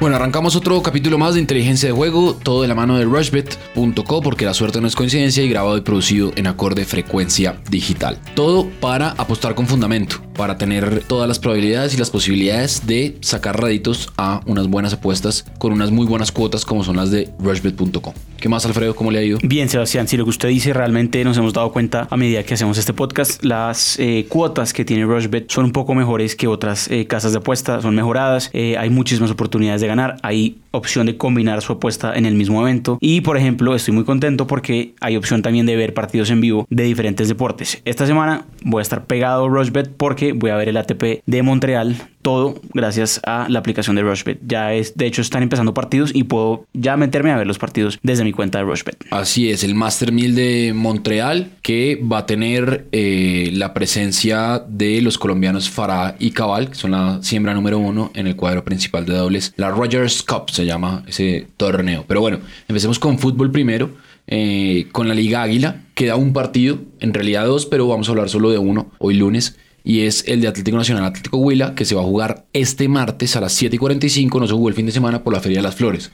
Bueno, arrancamos otro capítulo más de inteligencia de juego, todo de la mano de rushbet.co porque la suerte no es coincidencia y grabado y producido en acorde frecuencia digital. Todo para apostar con fundamento, para tener todas las probabilidades y las posibilidades de sacar raditos a unas buenas apuestas con unas muy buenas cuotas como son las de rushbet.co. ¿Qué más, Alfredo? ¿Cómo le ha ido? Bien, Sebastián, si lo que usted dice realmente nos hemos dado cuenta a medida que hacemos este podcast, las eh, cuotas que tiene Rushbet son un poco mejores que otras eh, casas de apuesta, son mejoradas, eh, hay muchísimas oportunidades de ganar, hay opción de combinar su apuesta en el mismo evento y por ejemplo estoy muy contento porque hay opción también de ver partidos en vivo de diferentes deportes. Esta semana voy a estar pegado a Rushbet porque voy a ver el ATP de Montreal todo gracias a la aplicación de Rushbet. Ya es, de hecho, están empezando partidos y puedo ya meterme a ver los partidos desde mi cuenta de Rushbet. Así es, el Master 1000 de Montreal que va a tener eh, la presencia de los colombianos Farah y Cabal, que son la siembra número uno en el cuadro principal de dobles. La Rogers Cup se llama ese torneo. Pero bueno, empecemos con fútbol primero. Eh, con la Liga Águila queda un partido, en realidad dos, pero vamos a hablar solo de uno hoy lunes y es el de Atlético Nacional Atlético Huila, que se va a jugar este martes a las 7 y 45, no se jugó el fin de semana por la Feria de las Flores.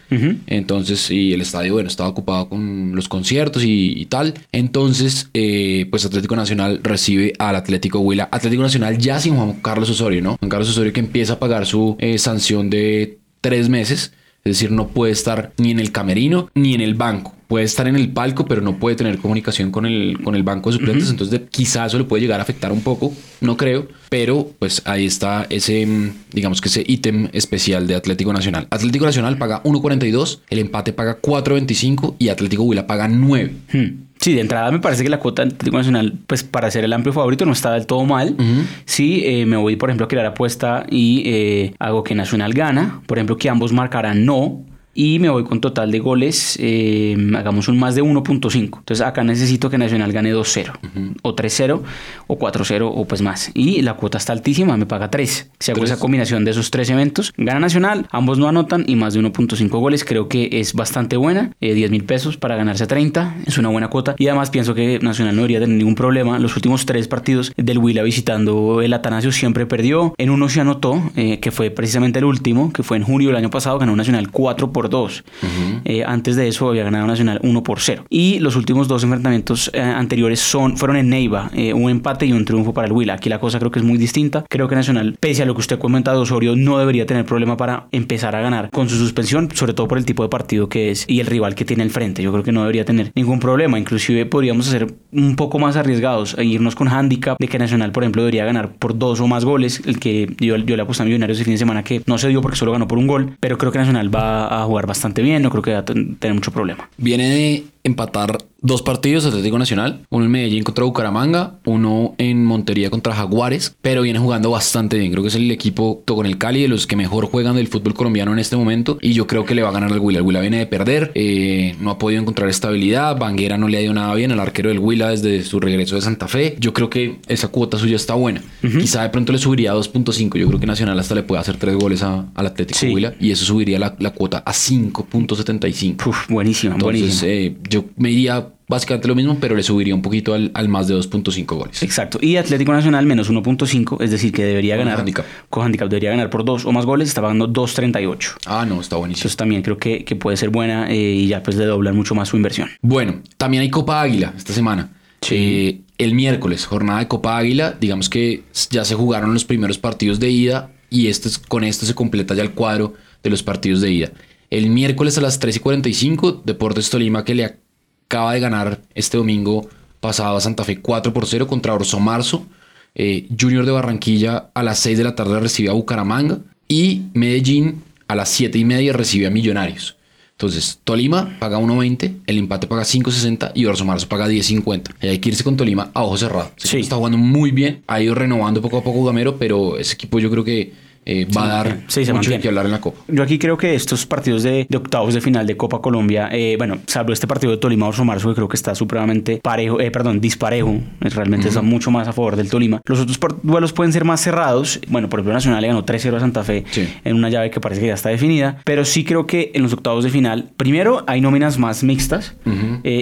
Entonces, y el estadio, bueno, estaba ocupado con los conciertos y, tal. Entonces, eh, pues Atlético Nacional recibe al Atlético Huila. Atlético Nacional ya sin Juan Carlos Osorio, ¿no? Juan Carlos Osorio que empieza a pagar su eh, sanción de tres meses. Es decir, no puede estar ni en el camerino ni en el banco puede estar en el palco, pero no puede tener comunicación con el, con el banco de suplentes. Entonces, quizás eso le puede llegar a afectar un poco, no creo, pero pues ahí está ese, mm, digamos que ese ítem especial de Atlético Nacional. Atlético Nacional paga 1.42, el empate paga 4.25 y Atlético Huila paga 9. Hmm. Sí, de entrada me parece que la cuota Atlético Nacional, pues para ser el amplio favorito, no está del todo mal. Sí, eh, me voy, por ejemplo, a crear apuesta y eh, hago que Nacional gana. Por ejemplo, que ambos marcarán no y me voy con total de goles, eh, hagamos un más de 1.5. Entonces acá necesito que Nacional gane 2-0 o 3-0 o 4-0 o pues más. Y la cuota está altísima, me paga 3. Si hago esa combinación de esos tres eventos, gana Nacional, ambos no anotan y más de 1.5 goles, creo que es bastante buena. 10 eh, mil pesos para ganarse a 30, es una buena cuota. Y además pienso que Nacional no debería tener ningún problema. Los últimos tres partidos del Huila visitando el Atanasio siempre perdió. En uno se anotó, eh, que fue precisamente el último, que fue en junio del año pasado, ganó Nacional 4 por 2. Eh, antes de eso había ganado Nacional 1 por 0. Y los últimos dos enfrentamientos eh, anteriores son, fueron en Neiva, eh, un empate y un triunfo para el Huila. Aquí la cosa creo que es muy distinta. Creo que Nacional, pese a lo que usted ha comentado, Osorio no debería tener problema para empezar a ganar con su suspensión, sobre todo por el tipo de partido que es y el rival que tiene al frente. Yo creo que no debería tener ningún problema. Inclusive podríamos hacer un poco más arriesgados e irnos con handicap de que Nacional, por ejemplo, debería ganar por dos o más goles. El que yo, yo le aposté a Millonarios el fin de semana que no se dio porque solo ganó por un gol, pero creo que Nacional va a jugar bastante bien, no creo que va a tener mucho problema. Viene de empatar dos partidos Atlético Nacional, uno en Medellín contra Bucaramanga, uno en Montería contra Jaguares, pero viene jugando bastante bien. Creo que es el equipo con el Cali de los que mejor juegan del fútbol colombiano en este momento y yo creo que le va a ganar al Huila. El Huila viene de perder, eh, no ha podido encontrar estabilidad, Banguera no le ha ido nada bien, el arquero del Huila desde su regreso de Santa Fe. Yo creo que esa cuota suya está buena. Quizá de pronto le subiría a 2.5. Yo creo que Nacional hasta le puede hacer tres goles al Atlético Huila y eso subiría la, cuota a 5.75. Buenísimo, Entonces, eh, yo me iría básicamente lo mismo, pero le subiría un poquito al, más de 2.5 goles. Exacto. Y Atlético Nacional menos 1.5, es decir, que debería ganar. Handicap. Con handicap debería ganar por dos o más goles, está pagando 2.38. Ah, no, está buenísimo. Entonces también creo que, que puede ser buena eh, y ya pues le doblar mucho más su inversión. Bueno, también hay Copa Águila esta semana. Sí. Eh, el miércoles, jornada de Copa Águila, digamos que ya se jugaron los primeros partidos de ida y este, con esto se completa ya el cuadro de los partidos de ida. El miércoles a las 3 y 45, Deportes Tolima que le acaba de ganar este domingo pasado a Santa Fe 4 por 0 contra Orso Marzo. Eh, Junior de Barranquilla a las 6 de la tarde recibe a Bucaramanga y Medellín a las 7 y media recibe a Millonarios. Entonces, Tolima paga 1.20, el empate paga 5.60 y Orso Marzo paga 10.50. hay que irse con Tolima a ojo cerrado. Sí. Está jugando muy bien, ha ido renovando poco a poco Gamero, pero ese equipo yo creo que eh, va a dar mucho que hablar en la Copa. Yo aquí creo que estos partidos de, octavos de final de Copa Colombia, eh, bueno, salvo este partido de Tolima Orso Marzo, que creo que está supremamente parejo, eh, perdón, disparejo, realmente está mucho más a favor del Tolima. Los otros duelos pueden ser más cerrados. Bueno, por ejemplo, Nacional le ganó 3-0 a Santa Fe en una llave que parece que ya está definida, pero sí creo que en los octavos de final, primero, hay nóminas más mixtas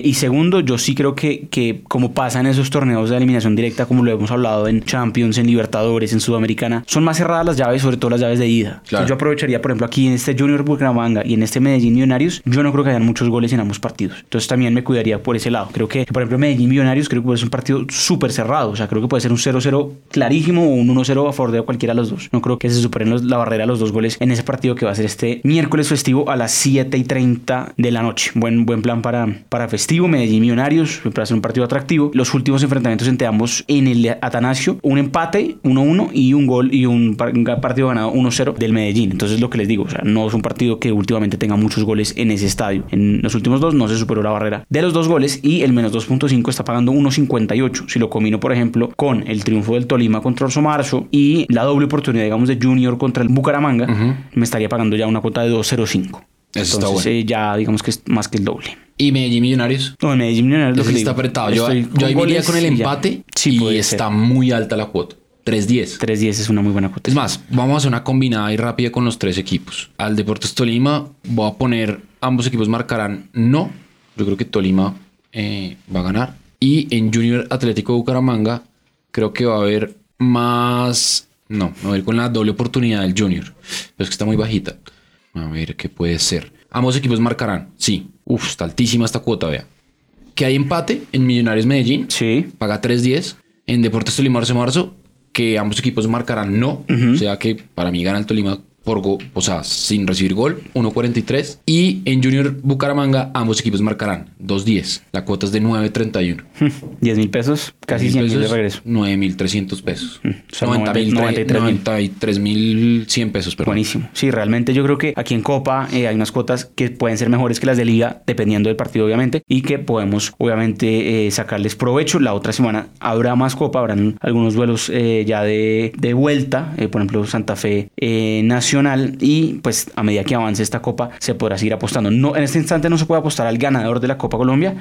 y segundo, yo sí creo que, que como pasa en esos torneos de eliminación directa, como lo hemos hablado en Champions, en Libertadores, en Sudamericana, son más cerradas las llaves, sobre todo las llaves de ida. Claro. Yo aprovecharía, por ejemplo, aquí en este Junior Bucaramanga y en este Medellín Millonarios, yo no creo que hayan muchos goles en ambos partidos. Entonces también me cuidaría por ese lado. Creo que, por ejemplo, Medellín Millonarios creo que ser un partido súper cerrado. O sea, creo que puede ser un 0-0 clarísimo o un 1-0 a favor de cualquiera de los dos. No creo que se superen los- la barrera de los dos goles en ese partido que va a ser este miércoles festivo a las 7 y 30 de la noche. Buen, buen plan para, para festivo. Medellín Millonarios, para ser un partido atractivo. Los últimos enfrentamientos entre ambos en el Atanasio, un empate 1-1 y un gol y un, par- un partido ganado 1-0 del Medellín. Entonces lo que les digo, o sea, no es un partido que últimamente tenga muchos goles en ese estadio. En los últimos dos no se superó la barrera de los dos goles y el menos 2.5 está pagando 1.58. Si lo combino, por ejemplo, con el triunfo del Tolima contra Orso Marzo y la doble oportunidad, digamos, de Junior contra el Bucaramanga, me estaría pagando ya una cuota de 2.05. Eso está Entonces, bueno. eh, ya digamos que es más que el doble. Y Medellín Millonarios. No, en Medellín Millonarios lo que está digo, apretado. Yo, estoy yo ahí con iría el y ya. empate Sí, y puede está muy alta la cuota. 3-10. 3.10 es una muy buena cuota. Es más, vamos a hacer una combinada y rápida con los tres equipos. Al Deportes Tolima voy a poner, ambos equipos marcarán no. Yo creo que Tolima eh, va a ganar. Y en Junior Atlético Bucaramanga creo que va a haber más... No, me voy a ir con la doble oportunidad del Junior. Pero es que está muy bajita. A ver qué puede ser. Ambos equipos marcarán. Sí. Uf, está altísima esta cuota, vea. Que hay empate en Millonarios Medellín Sí. paga 3.10. En Deportes Tolima Marzo Marzo, que ambos equipos marcarán no. O sea que para mí gana el Tolima por go- o sea, sin recibir gol, 1.43. Y en Junior Bucaramanga, ambos equipos marcarán 2.10. La cuota es de 9.31. 10 mil pesos, casi 100 mil de regreso. 9.300 pesos. o sea, 90.000, 93.000. 93.100 pesos, perdón. Buenísimo. Sí, realmente yo creo que aquí en Copa eh, hay unas cuotas que pueden ser mejores que las de Liga, dependiendo del partido, obviamente, y que podemos, obviamente, eh, sacarles provecho. La otra semana habrá más Copa, habrán algunos duelos eh, ya de, de vuelta, eh, por ejemplo, Santa Fe eh, Y pues a medida que avance esta Copa se podrá seguir apostando. No, en este instante no se puede apostar al ganador de la Copa Colombia,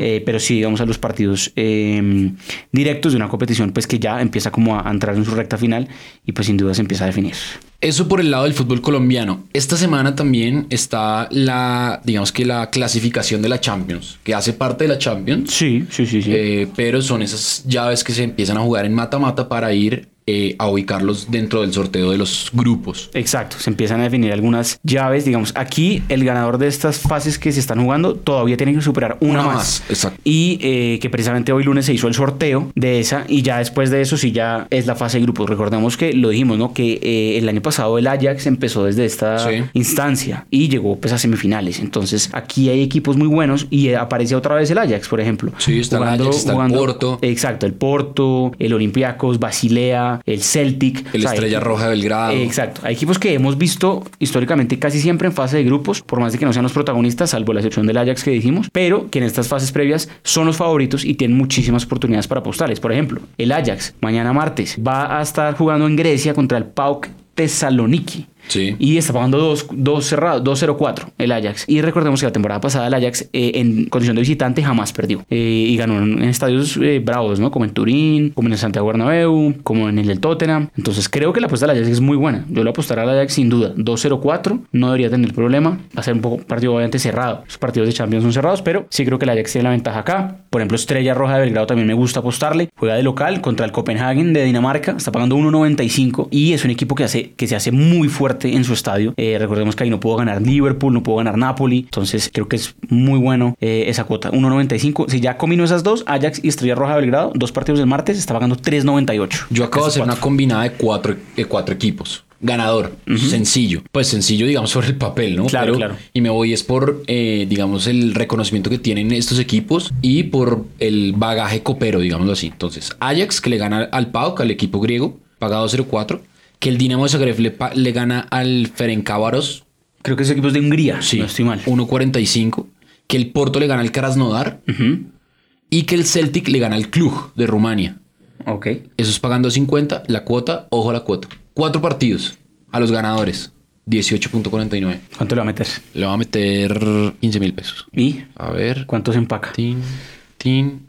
eh, pero sí, digamos, a los partidos eh, directos de una competición, pues que ya empieza como a entrar en su recta final y pues sin duda se empieza a definir. Eso por el lado del fútbol colombiano. Esta semana también está la, digamos que la clasificación de la Champions, que hace parte de la Champions. Sí, sí, sí, sí. Eh, pero son esas llaves que se empiezan a jugar en mata-mata para ir eh, a ubicarlos dentro del sorteo de los grupos. Exacto, se empiezan a definir algunas llaves. Digamos, aquí el ganador de estas fases que se están jugando todavía tiene que superar una, Una más. más, exacto. Y eh, que precisamente hoy lunes se hizo el sorteo de esa y ya después de eso sí ya es la fase de grupos. Recordemos que lo dijimos, ¿no? Que eh, el año pasado el Ajax empezó desde esta Sí. instancia y llegó pues a semifinales. Entonces aquí hay equipos muy buenos y eh, aparece otra vez el Ajax, por ejemplo. Sí, está el Ajax, está el Porto. Exacto, el Porto, el Olympiacos, Basilea, el Celtic. El O sea, Estrella hay- Roja de Belgrado. Exacto. Hay equipos que hemos visto históricamente casi siempre en fase de grupos, por más de que no sean los protagonistas, salvo la excepción del Ajax que dijimos, pero que en estas fases previas son los favoritos y tienen muchísimas oportunidades para apostarles. Por ejemplo, el Ajax, mañana martes, va a estar jugando en Grecia contra el PAOK Thessaloniki. Y está pagando 2 dos cerrados, 2-0-4 el Ajax. Y recordemos que la temporada pasada el Ajax eh, en condición de visitante jamás perdió. Eh, y ganó en, en estadios eh, bravos, ¿no? Como en Turín, como en el Santiago Bernabéu, como en el del Tottenham. Entonces creo que la apuesta del Ajax es muy buena. Yo lo apostaré al Ajax sin duda. 2-0-4 no debería tener problema. Va a ser un poco partido obviamente cerrado. Los partidos de Champions son cerrados, pero sí creo que el Ajax tiene la ventaja acá. Por ejemplo, Estrella Roja de Belgrado también me gusta apostarle. Juega de local contra el Copenhagen de Dinamarca. Está pagando 1.95 y es un equipo que, hace, que se hace muy fuerte en su estadio. Eh, recordemos que ahí no pudo ganar Liverpool, no pudo ganar Napoli. Entonces creo que es muy bueno eh, esa cuota. 1.95. Si ya combino esas dos, Ajax y Estrella Roja de Belgrado, dos partidos del martes, está pagando 3.98. Yo acabo de hacer una cuatro. combinada de cuatro, de cuatro equipos. Ganador, sencillo. Pues sencillo, digamos, sobre el papel, ¿no? Claro, claro. Y me voy es por, eh, digamos, el reconocimiento que tienen estos equipos y por el bagaje copero, digámoslo así. Entonces, Ajax, que le gana al PAOK, al equipo griego, paga 2.04. Que el Dinamo de Zagreb le, gana al Ferencváros, Creo que ese equipo es de Hungría, sí, no estoy mal. 1.45. Que el Porto le gana al Krasnodar. Y que el Celtic le gana al Cluj de Rumania. Ok. Eso es pagando 50. La cuota, ojo a la cuota. Cuatro partidos a los ganadores. 18.49. ¿Cuánto le va a meter? Le va a meter 15 mil pesos. ¿Y A ver. cuánto se empaca? Tin, tin.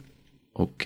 Ok.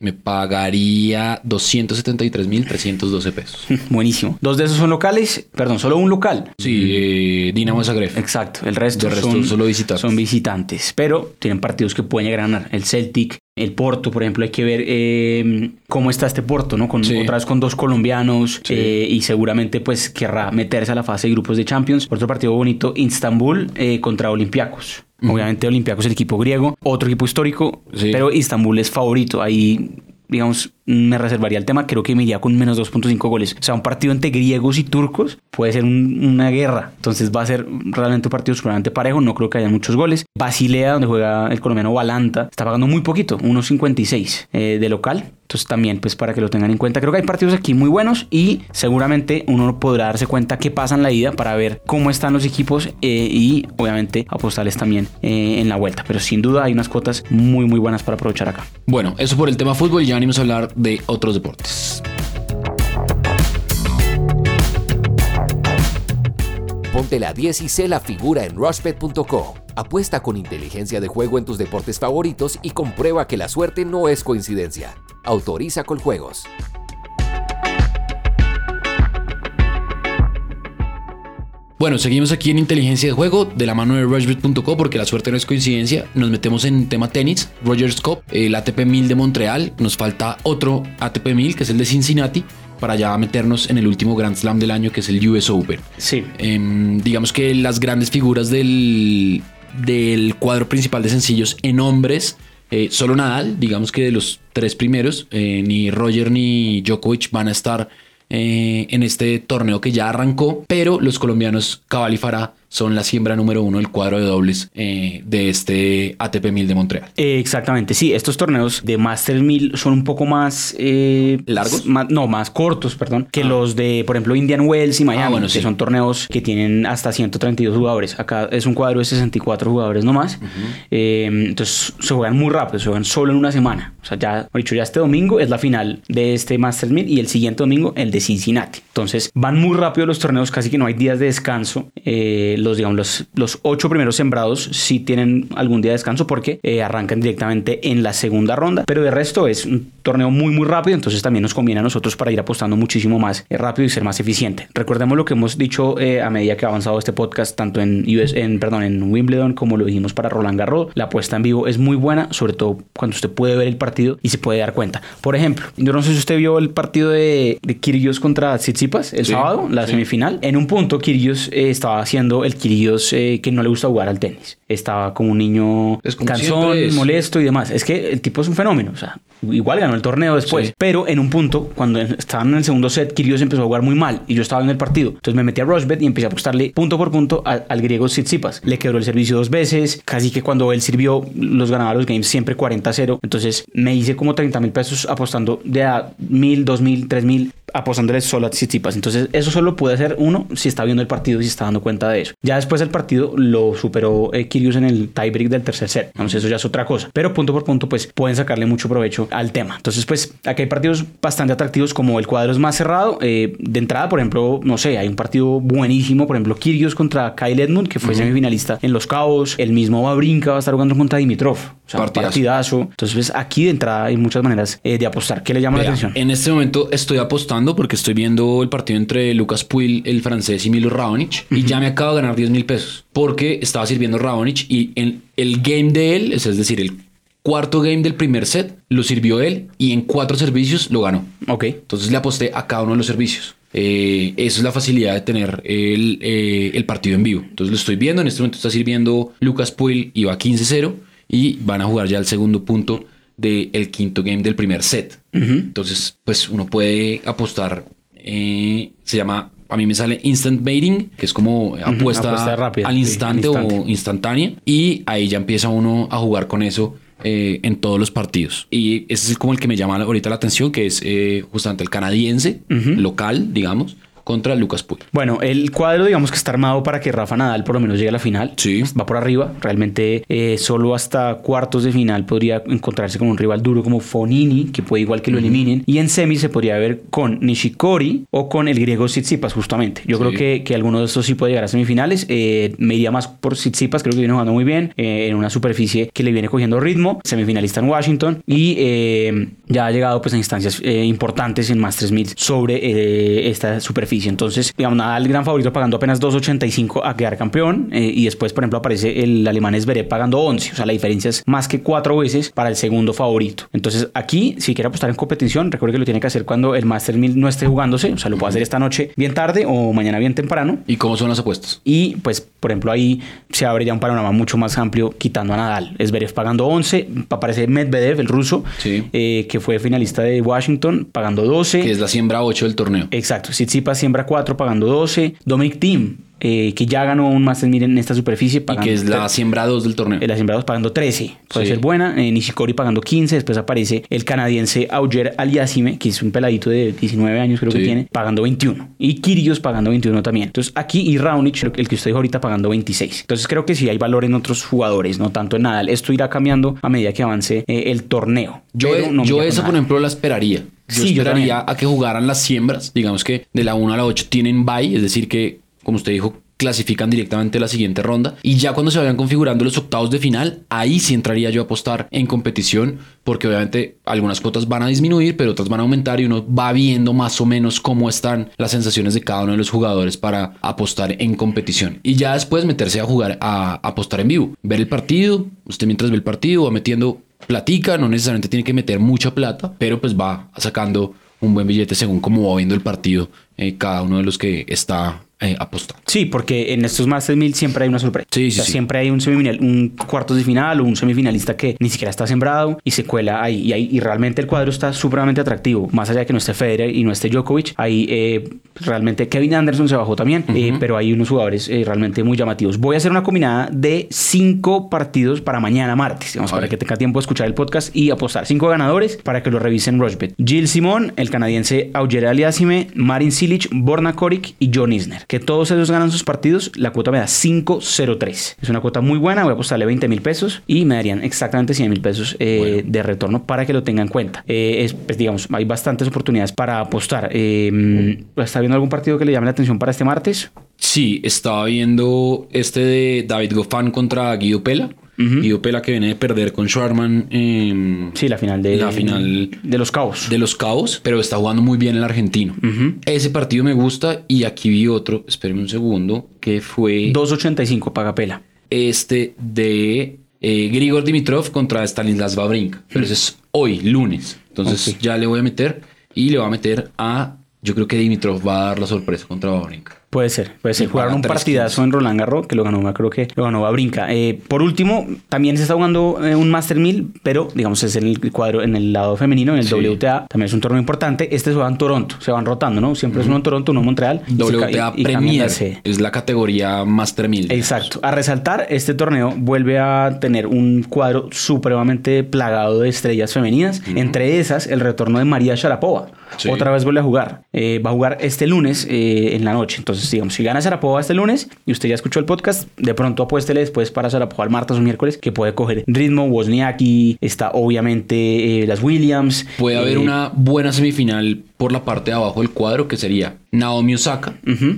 Me pagaría 273.312 pesos. Buenísimo. Dos de esos son locales, perdón, solo un local. Sí, eh, Dinamo Zagreb. Exacto, el resto, De resto son, solo visitantes. son visitantes, pero tienen partidos que pueden llegar a ganar. El Celtic, el Porto, por ejemplo, hay que ver eh, cómo está este Porto, ¿no? Con, Sí. Otra vez con dos colombianos Sí. eh, y seguramente pues querrá meterse a la fase de grupos de Champions. Otro partido bonito, Istanbul eh, contra Olympiacos. Obviamente Olympiacos es el equipo griego, otro equipo histórico, Sí. pero Istanbul es favorito. Ahí, digamos, me reservaría el tema. Creo que me iría con menos 2.5 goles. O sea, un partido entre griegos y turcos puede ser un- una guerra. Entonces va a ser realmente un partido seguramente parejo. No creo que haya muchos goles. Basilea, donde juega el colombiano Balanta, está pagando muy poquito, 1.56 eh, de local. Entonces también, pues para que lo tengan en cuenta. Creo que hay partidos aquí muy buenos y seguramente uno podrá darse cuenta qué pasa en la ida para ver cómo están los equipos eh, y obviamente apostarles también eh, en la vuelta. Pero sin duda hay unas cuotas muy muy buenas para aprovechar acá. Bueno, eso por el tema fútbol. Ya venimos a hablar de otros deportes. Ponte la 10 y sé la figura en rushbet.co. Apuesta con inteligencia de juego en tus deportes favoritos y comprueba que la suerte no es coincidencia. Autoriza con juegos. Bueno, seguimos aquí en Inteligencia de Juego de la mano de Rushbet.co porque la suerte no es coincidencia. Nos metemos en tema tenis, Rogers Cup, el ATP 1000 de Montreal. Nos falta otro ATP 1000 que es el de Cincinnati para ya meternos en el último Grand Slam del año que es el US Open. Sí. Em, digamos que las grandes figuras del, del cuadro principal de sencillos en hombres, eh, solo Nadal, digamos que de los tres primeros, eh, ni Roger ni Djokovic van a estar eh, en este torneo que ya arrancó, pero los colombianos Cabal y Farah son la siembra número uno del cuadro de dobles eh, de este ATP 1000 de Montreal. Eh, exactamente, sí, estos torneos de Master 1000 son un poco más... eh, ¿Largos? más- no, más cortos, perdón, que Ah. los de, por ejemplo, Indian Wells y Miami, bueno, que sí. son torneos que tienen hasta 132 jugadores. Acá es un cuadro de 64 jugadores nomás. Eh, entonces se juegan muy rápido, se juegan solo en una semana. O sea, ya, dicho, ya este domingo es la final de este Master 1000 y el siguiente domingo el de Cincinnati. Entonces van muy rápido los torneos, casi que no hay días de descanso. Eh, los, digamos, los, los ocho primeros sembrados sí tienen algún día de descanso porque eh, arrancan directamente en la segunda ronda. Pero de resto es un torneo muy, muy rápido. Entonces también nos conviene a nosotros para ir apostando muchísimo más eh, rápido y ser más eficiente. Recordemos lo que hemos dicho eh, a medida que ha avanzado este podcast, tanto en, US, en, perdón, en Wimbledon como lo dijimos para Roland Garros. La apuesta en vivo es muy buena, sobre todo cuando usted puede ver el partido y se puede dar cuenta. Por ejemplo, yo no sé si usted vio el partido de, de Kyrgios contra Tsitsipas el Sí, sábado, la sí. semifinal. En un punto, Kyrgios eh, estaba haciendo el Kyrgios eh, que no le gusta jugar al tenis. Estaba como un niño Es como cansón, molesto y demás. Es que el tipo es un fenómeno. O sea, igual ganó el torneo después. Sí. Pero en un punto, cuando estaban en el segundo set, Kyrgios empezó a jugar muy mal y yo estaba en el partido. Entonces me metí a Rushbet y empecé a apostarle punto por punto al, al griego Tsitsipas. Le quebró el servicio dos veces. Casi que cuando él sirvió, los ganaba los games siempre 40-0. Entonces me hice como 30 mil pesos apostando de a mil, dos mil, tres mil apostándole solo a Tsitsipas. Entonces, eso solo puede hacer uno si está viendo el partido y si está dando cuenta de eso. Ya después del partido lo superó eh, Kyrgios en el tiebreak del tercer set. Entonces, eso ya es otra cosa. Pero punto por punto, pues pueden sacarle mucho provecho al tema. Entonces, pues aquí hay partidos bastante atractivos como el cuadro es más cerrado. Eh, de entrada, por ejemplo, no sé, hay un partido buenísimo. Por ejemplo, Kyrgios contra Kyle Edmund, que fue semifinalista en Los Cabos. El mismo Babrinka va a estar jugando contra Dimitrov. O sea, Partidazo. partidazo. Entonces, pues aquí de entrada hay muchas maneras eh, de apostar. ¿Qué le llama la atención? En este momento estoy apostando porque estoy viendo el partido entre Lucas Puil, el francés, y Milo Raonic. Y ya me acabo de ganar 10 mil pesos porque estaba sirviendo Raonic y en el game de él, es decir, el cuarto game del primer set, lo sirvió él y en cuatro servicios lo ganó. Ok. Entonces le aposté a cada uno de los servicios. Eh, eso es la facilidad de tener el, eh, el partido en vivo. Entonces lo estoy viendo. En este momento está sirviendo Lucas Puil y va 15-0 y van a jugar ya el segundo punto del quinto game del primer set. Entonces, pues uno puede apostar. eh, se llama, a mí me sale instant baiting, que es como apuesta, apuesta rápida, al sí, instante o instantánea. Y ahí ya empieza uno a jugar con eso eh, en todos los partidos. Y ese es como el que me llama ahorita la atención, que es eh, justamente el canadiense, local, digamos, contra Lucas Puy. Bueno, el cuadro digamos que está armado para que Rafa Nadal por lo menos llegue a la final. Sí. Va por arriba. Realmente eh, solo hasta cuartos de final podría encontrarse con un rival duro como Fonini, que puede igual que lo eliminen. Y en semi se podría ver con Nishikori o con el griego Tsitsipas justamente. Yo Sí. creo que, que alguno de estos sí puede llegar a semifinales. Eh, me iría más por Tsitsipas, creo que viene jugando muy bien eh, en una superficie que le viene cogiendo ritmo. Semifinalista en Washington y eh, ya ha llegado pues a instancias importantes en más 3000 sobre esta superficie. Entonces, digamos, nada, el gran favorito pagando apenas 2.85 a quedar campeón eh, y después, por ejemplo, aparece el alemán Zverev pagando 11. O sea, la diferencia es más que cuatro veces para el segundo favorito. Entonces, aquí, si quiere apostar en competición, recuerde que lo tiene que hacer cuando el Master 1000 no esté jugándose. O sea, lo puede hacer esta noche bien tarde o mañana bien temprano. ¿Y cómo son las apuestas? Y pues, por ejemplo, ahí se abre ya un panorama mucho más amplio quitando a Nadal. Zverev pagando 11, aparece Medvedev, el ruso, Sí. eh, que fue finalista de Washington, pagando 12. Que es la siembra 8 del torneo. Exacto, Tsitsipas siembra 4 pagando 12. Dominic Thiem, eh, que ya ganó un Master 1000 en esta superficie, Y que es la siembra 2 del torneo. la siembra 2 pagando 13, puede Sí. ser buena. Eh, Nishikori pagando 15, después aparece el canadiense Auger Aliassime, que es un peladito de 19 años creo que tiene, pagando 21. Y Kyrgios pagando 21 también. Entonces aquí y Raonic, el que usted dijo ahorita, pagando 26. Entonces creo que sí hay valor en otros jugadores, no tanto en Nadal. Esto irá cambiando a medida que avance eh, el torneo. Yo, Pero no me yo esa, por ejemplo, la esperaría. Yo Sí, esperaría a que jugaran las siembras. Digamos que de la 1 a la 8 tienen bye, es decir, que, como usted dijo, clasifican directamente la siguiente ronda. Y ya cuando se vayan configurando los octavos de final, ahí sí entraría yo a apostar en competición, porque obviamente algunas cuotas van a disminuir, pero otras van a aumentar y uno va viendo más o menos cómo están las sensaciones de cada uno de los jugadores para apostar en competición. Y ya después meterse a jugar, a apostar en vivo, ver el partido, usted mientras ve el partido va metiendo platica, no necesariamente tiene que meter mucha plata, pero pues va sacando un buen billete según cómo va viendo el partido eh, cada uno de los que está eh, apostando. Sí, porque en estos Masters 1000 siempre hay una sorpresa. Sí, sí, O sea, sí. Siempre hay un semifinal, un cuartos de final o un semifinalista que ni siquiera está sembrado y se cuela ahí. Y, ahí, y realmente el cuadro está supremamente atractivo. Más allá de que no esté Federer y no esté Djokovic, ahí eh, realmente Kevin Anderson se bajó también, eh, pero hay unos jugadores eh, realmente muy llamativos. Voy a hacer una combinada de cinco partidos para mañana martes, digamos, para que tenga tiempo de escuchar el podcast y apostar. Cinco ganadores para que lo revisen Rushbet. Jill Simón, el canadiense Auger Aliassime, Marin Cilic, Borna Koric y John Isner. Que todos ellos ganan sus partidos, la cuota me da 5.03. Es una cuota muy buena, voy a apostarle 20 mil pesos y me darían exactamente 100 mil pesos eh, Bueno. de retorno para que lo tengan en cuenta. Eh, es, pues, digamos, hay bastantes oportunidades para apostar. Eh, ¿Está viendo algún partido que le llame la atención para este martes? Sí, estaba viendo este de David Goffin contra Guido Pela. Guido Pela que viene de perder con Schwarman en Sí, la final de, La final de los Cabos. de los Cabos, pero está jugando muy bien el argentino. Ese partido me gusta y aquí vi otro, espérenme un segundo, que fue 2.85 paga pela. este de eh, Grigor Dimitrov contra Stanislas Wawrinka. Pero ese es hoy, lunes. Entonces ya le voy a meter y le voy a meter a... Yo creo que Dimitrov va a dar la sorpresa contra Wawrinka. Puede ser, puede ser. Jugaron un 3.15. partidazo en Roland Garros que lo ganó, creo que lo ganó Babrinka. Eh, por último, también se está jugando eh, un Master 1000, pero digamos es en el cuadro, en el lado femenino, en el Sí. WTA. También es un torneo importante. Este se va en Toronto, se van rotando, ¿no? Siempre es uno en Toronto, uno en Montreal. WTA y- Premier es la categoría Master 1000. Exacto. A resaltar, este torneo vuelve a tener un cuadro supremamente plagado de estrellas femeninas. Entre esas, el retorno de María Sharapova. Sí. Otra vez vuelve a jugar. Eh, va a jugar este lunes eh, en la noche. Entonces, digamos, si gana Sharapova este lunes y usted ya escuchó el podcast, de pronto apuéstele después para Sharapova el martes o miércoles, que puede coger ritmo. Wozniacki, está obviamente eh, las Williams. Puede haber Eh, una buena semifinal por la parte de abajo del cuadro que sería Naomi Osaka,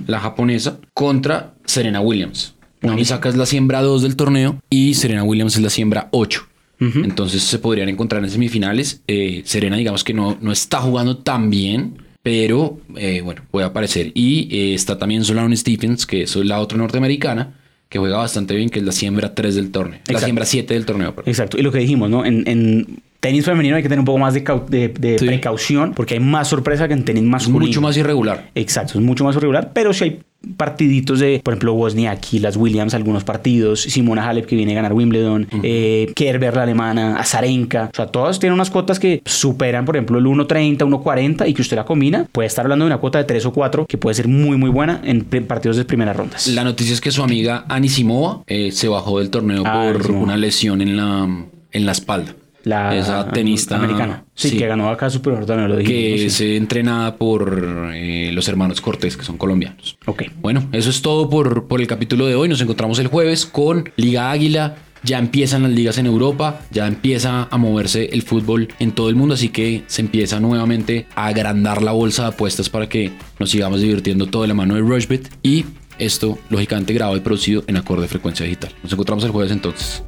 la japonesa, contra Serena Williams. Naomi Osaka es la siembra 2 del torneo y Serena Williams es la siembra 8. Ujú. Entonces se podrían encontrar en semifinales. Eh, Serena, digamos que no, no está jugando tan bien, pero eh, bueno, puede aparecer. Y eh, está también Solano Stephens, que es la otra norteamericana, que juega bastante bien, que es la siembra 3 del torneo. La siembra 7 del torneo, perdón. Exacto, y lo que dijimos, ¿no? En, en tenis femenino hay que tener un poco más de, cau- de- de Sí. precaución porque hay más sorpresa que en tenis Es masculino. mucho más irregular. Exacto, es mucho más irregular, pero si hay partiditos de, por ejemplo, Wozniacki, las Williams, algunos partidos, Simona Halep que viene a ganar Wimbledon, eh, Kerber la alemana, Azarenka, o sea, todas tienen unas cuotas que superan, por ejemplo, el 1.30, 1.40 y que usted la combina, puede estar hablando de una cuota de 3 o 4 que puede ser muy, muy buena en partidos de primeras rondas. La noticia es que su amiga Anisimova eh, se bajó del torneo Ah, por Anisimova. una lesión en la, en la espalda. La esa tenista americana. Sí, que ganó acá Superior también lo dijimos. que sí. es eh, entrenada por eh, los hermanos Cortés, que son colombianos. Ok. Bueno, eso es todo por, por el capítulo de hoy. Nos encontramos el jueves con Liga Águila. Ya empiezan las ligas en Europa, ya empieza a moverse el fútbol en todo el mundo, así que se empieza nuevamente a agrandar la bolsa de apuestas para que nos sigamos divirtiendo todo de la mano de Rushbit. Y esto, lógicamente, grabado y producido en acorde frecuencia digital. Nos encontramos el jueves entonces.